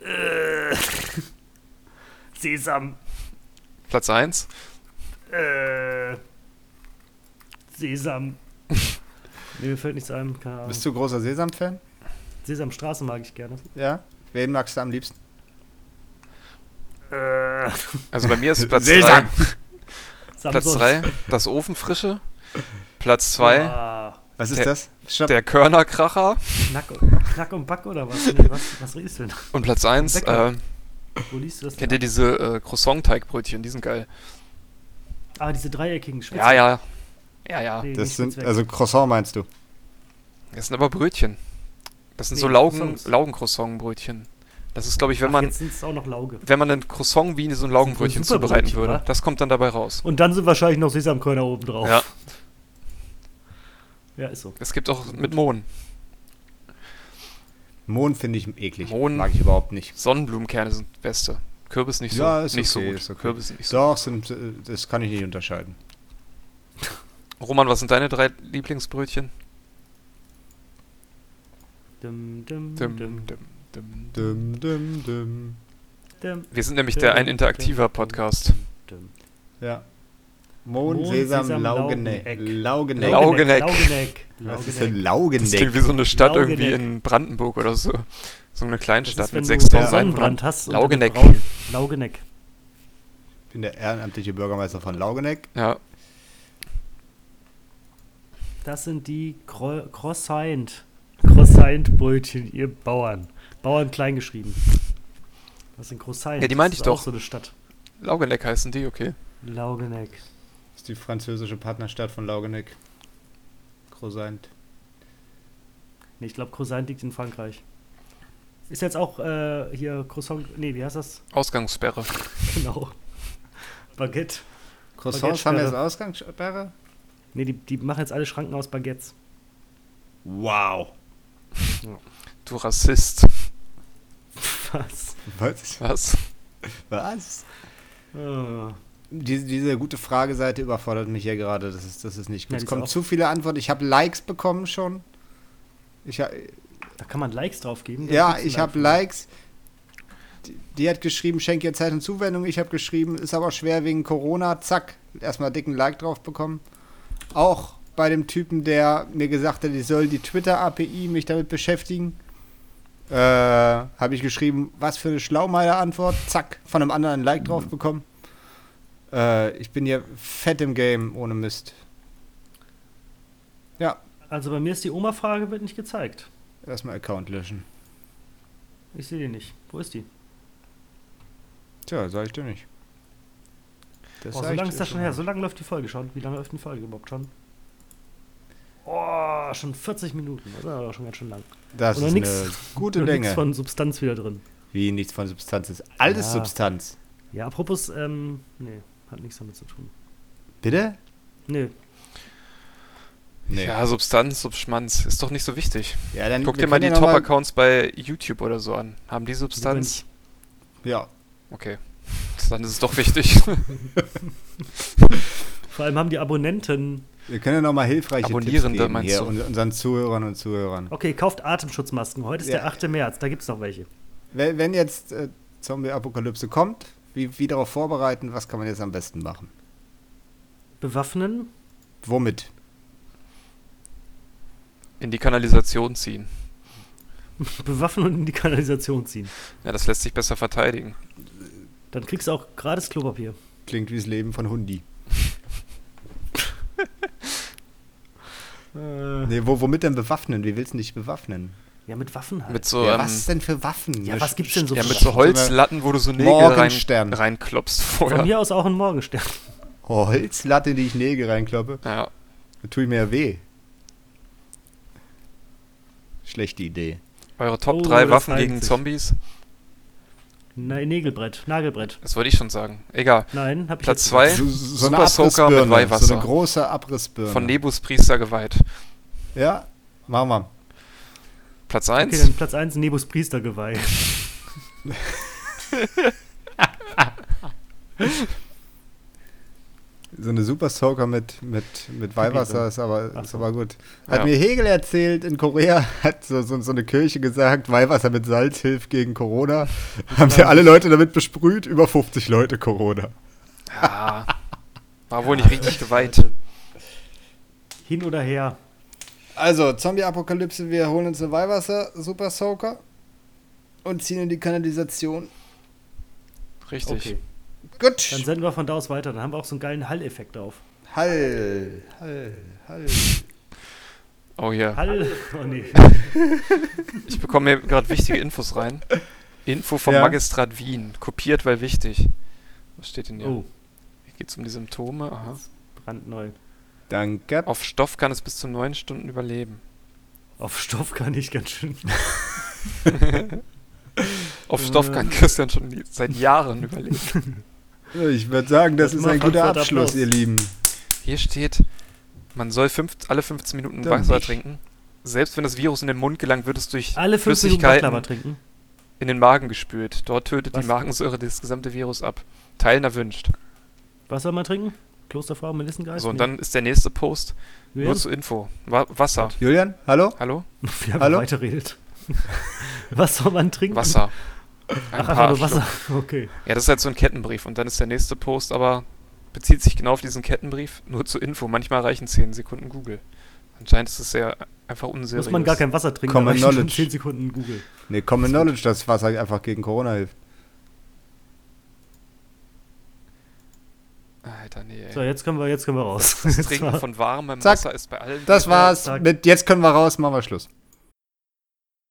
Äh, Sesam. Platz 1, Äh, Sesam. nee, mir fällt nichts ein. Keine Ahnung. Bist du großer Sesam-Fan? Sesamstraße mag ich gerne. Ja. Wen magst du am liebsten? Äh, also bei mir ist Platz Sesam. 3, Platz Samsons. 3 das Ofenfrische. Platz 2 Ah, Was ist Der- das? Stopp. der Körnerkracher. Knack, und- Knack und Back oder was? Nee, was, was redest du denn? Und Platz 1, Bäcker. äh, Wo liest du das kennt ihr diese äh, Croissant-Teigbrötchen? Die sind geil. Ah, diese dreieckigen Spitzen. Ja, ja. Ja, ja. Nee, Das sind, also Croissant meinst du? Das sind aber Brötchen. Das sind Nee, so Laugen. Laugen-Croissant-Brötchen. Das ist, glaube ich, wenn Ach, man, jetzt sind es auch noch Lauge. wenn man ein Croissant wie so ein Laugenbrötchen super zubereiten Brötchen, würde. wa? Das kommt dann dabei raus. Und dann sind wahrscheinlich noch Sesamkörner oben drauf. Ja, Ja, ist so. es gibt auch mit Mohn. Mohn finde ich eklig. Mohn- Mag ich überhaupt nicht. Sonnenblumenkerne sind das Beste. Kürbis nicht so, Ja, ist nicht so okay, gut. ist okay. Kürbis nicht so. Doch, sind, äh, das kann ich nicht unterscheiden. Roman, was sind deine drei Lieblingsbrötchen? Dum, dum, dum, dim. Dum, dum, dum. dum, Wir sind nämlich der ein interaktiver Podcast. dum. Ja. Mohn, Sesam, Laugeneck. Laugeneck. Laugeneck. Laugeneck. Laugeneck. Was ist denn Das Laugeneck? klingt wie so eine Stadt irgendwie in Brandenburg oder so. So eine Das Kleinstadt mit du 6000 Sonnenbrand Einwohnern. Laugeneck. Laugeneck. Ich bin der ehrenamtliche Bürgermeister von Laugeneck. Ja, Das sind die Cro- Croissant. Croissant-Brötchen, ihr Bauern. Bauern klein geschrieben. Das sind Croissant. Ja, die meinte Das ich ist auch doch. so eine Stadt. Laugeneck heißen die, okay. Laugeneck. Das ist die französische Partnerstadt von Laugeneck. Croissant. Nee, ich glaube, Croissant liegt in Frankreich. Ist jetzt auch äh, hier Croissant. Nee, wie heißt das? Ausgangssperre. Genau. Baguette. Croissants haben Baguette-Sperre. jetzt Ausgangssperre? Nee, die, die machen jetzt alle Schranken aus Baguettes. Wow. Du Rassist. Was? Was? Was? Was? Ah. Diese, diese gute Frageseite überfordert mich hier gerade. Das ist, das ist nicht Ja, gut. die es kommen zu viele Antworten. Ich habe Likes bekommen schon. Ich, Da kann man Likes drauf geben. ja, ich habe Likes. Die, die hat geschrieben, schenk ihr Zeit und Zuwendung. Ich habe geschrieben, ist aber schwer wegen Corona. Zack, erstmal dicken Like drauf bekommen. Auch bei dem Typen, der mir gesagt hat, ich soll die Twitter-API mich damit beschäftigen. Äh, habe ich geschrieben, was für eine Schlaumeier-Antwort. Zack, von einem anderen ein Like drauf bekommen. Äh, ich bin hier fett im Game, ohne Mist. Ja, Also bei mir ist die Oma-Frage, wird nicht gezeigt. erstmal Account löschen. Ich sehe die nicht. Wo ist die? Tja, sag ich dir nicht. Das Oh, sag so lange ist das schon her. So lange läuft die Folge schon. Wie lange läuft die Folge überhaupt schon? Oh, schon 40 Minuten. Das ist aber schon ganz schön lang. Das Oder ist nix- eine gute Und Länge. nichts von Substanz wieder drin. Wie nichts von Substanz ist. Alles Ja. Substanz. Ja, apropos, ähm, nee, hat nichts damit zu tun. Bitte? Nee, Nee. Ja, Substanz, Subschmanz. Ist doch nicht so wichtig. Ja, dann Guck dir mal die ja Top-Accounts bei YouTube oder so an. Haben die Substanz? Ja. Okay. Dann ist es doch wichtig. vor allem haben die Abonnenten. Wir können ja noch mal hilfreiche Abonnierende, Tipps geben hier du? un- unseren Zuhörern und Zuhörern. Okay, kauft Atemschutzmasken. Heute ist Ja. der 8. März. Da gibt es noch welche. Wenn, wenn jetzt äh, Zombie-Apokalypse kommt, wie, wie darauf vorbereiten, was kann man jetzt am besten machen? Bewaffnen. Womit? In die Kanalisation ziehen. Bewaffnen und in die Kanalisation ziehen. Ja, das lässt sich besser verteidigen. Dann kriegst du auch gratis Klopapier. Klingt wie das Leben von Hundi. Äh, Nee, wo, womit denn bewaffnen? Wie willst du dich bewaffnen? ja, mit Waffen halt. Mit so, ja, ähm, was denn für Waffen? Ja, was gibt's denn so ja, mit so Holzlatten, wo du so Nägel rein, reinklopfst Von vorher. mir aus auch ein Morgenstern. Holzlatte, die ich Nägel reinkloppe? Ja, Da tue ich mir ja weh. Schlechte Idee. eure Top Oh, 3 das Waffen gegen sich. Zombies? Nein, Nägelbrett. Nagelbrett. Das wollte ich schon sagen. Egal. Nein, hab ich Platz jetzt zwei. nicht. So, so Super eine Soaker mit. Weihwasser. So eine große Abrissbirne. Von Nebus Priester geweiht. Ja, machen wir. Platz Okay, 1. dann Platz 1, Nebus Priestergeweih. So eine Super Soaker mit, mit, mit Weihwasser ist aber, ist aber gut. Hat Ja. mir Hegel erzählt, in Korea hat so, so, so eine Kirche gesagt, Weihwasser mit Salz hilft gegen Corona. Haben sie alle Leute damit besprüht, über 50 Leute Corona. Ja. War wohl nicht richtig geweiht. Hin oder her. Also, Zombie-Apokalypse, wir holen uns eine Weihwasser-Super Soaker und ziehen in die Kanalisation. Richtig. Okay. Gut. Dann senden wir von da aus weiter. Dann haben wir auch so einen geilen Hall-Effekt auf. Hall, Hall, Hall. Oh ja. Hall. Oh nee. Ich bekomme hier gerade wichtige Infos rein. Info vom Ja. Magistrat Wien. Kopiert, weil wichtig. Was steht denn hier? Oh, Hier geht es um die Symptome. Aha. brandneu. Danke. Auf Stoff kann es bis zu neun Stunden überleben. Auf Stoff kann ich ganz schön. Auf Stoff kann Christian schon seit Jahren überleben. Ich würde sagen, das Das ist ein guter Frankfurt Abschluss, Applaus. ihr Lieben. Hier steht, man soll fünf, alle 15 Minuten Dann Wasser nicht. trinken. Selbst wenn das Virus in den Mund gelangt, wird es durch Alle Flüssigkeiten in den Magen gespült. Dort tötet Was? die Magensäure das gesamte Virus ab. Teilen erwünscht. Was soll man trinken? Klosterfrau, Melissengeist? So, und Nee. dann ist der nächste Post. Julian? Nur zur Info. Wa Wasser. Julian, hallo? Hallo? Wir haben Hallo? weiterredet. Was soll man trinken? Wasser. Ein Ach, einfach paar nur Wasser. Okay. Ja, das ist halt so ein Kettenbrief. Und dann ist der nächste Post, aber bezieht sich genau auf diesen Kettenbrief. Nur zur Info. Manchmal reichen 10 Sekunden Google. Anscheinend ist es sehr einfach unseriös. Muss man gar kein Wasser trinken, Common Knowledge. 10 Sekunden Google. Nee, Common Knowledge, dass Wasser einfach gegen Corona hilft. Alter, nee, ey. So, jetzt können wir, jetzt können wir raus. Das Trinken von warmem Zack. Wasser ist bei allen. Das war's. Mit jetzt können wir raus, machen wir Schluss.